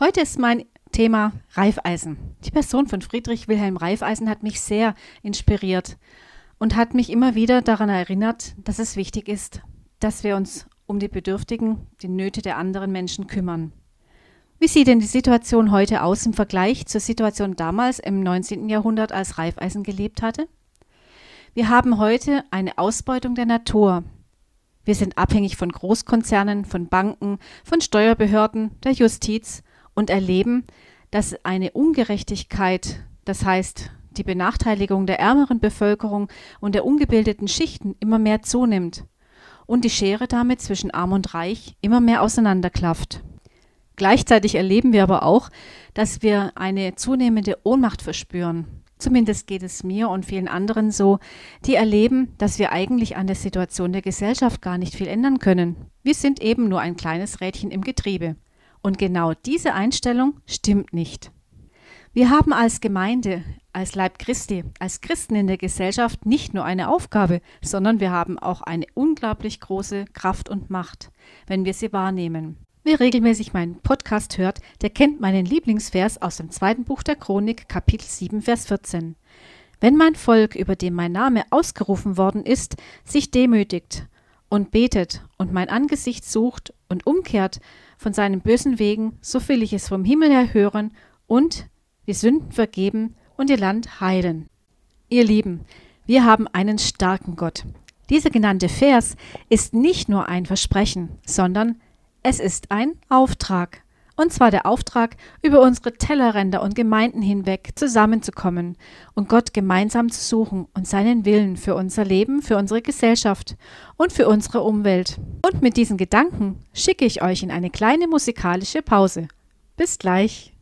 Heute ist mein Thema Reifeisen. Die Person von Friedrich Wilhelm Reifeisen hat mich sehr inspiriert und hat mich immer wieder daran erinnert, dass es wichtig ist, dass wir uns um die Bedürftigen, die Nöte der anderen Menschen kümmern. Wie sieht denn die Situation heute aus im Vergleich zur Situation damals im 19. Jahrhundert, als Reifeisen gelebt hatte? Wir haben heute eine Ausbeutung der Natur. Wir sind abhängig von Großkonzernen, von Banken, von Steuerbehörden, der Justiz und erleben, dass eine Ungerechtigkeit, das heißt die Benachteiligung der ärmeren Bevölkerung und der ungebildeten Schichten immer mehr zunimmt und die Schere damit zwischen arm und reich immer mehr auseinanderklafft. Gleichzeitig erleben wir aber auch, dass wir eine zunehmende Ohnmacht verspüren. Zumindest geht es mir und vielen anderen so, die erleben, dass wir eigentlich an der Situation der Gesellschaft gar nicht viel ändern können. Wir sind eben nur ein kleines Rädchen im Getriebe. Und genau diese Einstellung stimmt nicht. Wir haben als Gemeinde, als Leib Christi, als Christen in der Gesellschaft nicht nur eine Aufgabe, sondern wir haben auch eine unglaublich große Kraft und Macht, wenn wir sie wahrnehmen. Wer regelmäßig meinen Podcast hört, der kennt meinen Lieblingsvers aus dem zweiten Buch der Chronik, Kapitel 7, Vers 14. Wenn mein Volk, über dem mein Name ausgerufen worden ist, sich demütigt und betet und mein Angesicht sucht und umkehrt von seinen bösen Wegen, so will ich es vom Himmel her hören und die Sünden vergeben und ihr Land heilen. Ihr Lieben, wir haben einen starken Gott. Dieser genannte Vers ist nicht nur ein Versprechen, sondern es ist ein Auftrag. Und zwar der Auftrag, über unsere Tellerränder und Gemeinden hinweg zusammenzukommen und Gott gemeinsam zu suchen und seinen Willen für unser Leben, für unsere Gesellschaft und für unsere Umwelt. Und mit diesen Gedanken schicke ich euch in eine kleine musikalische Pause. Bis gleich.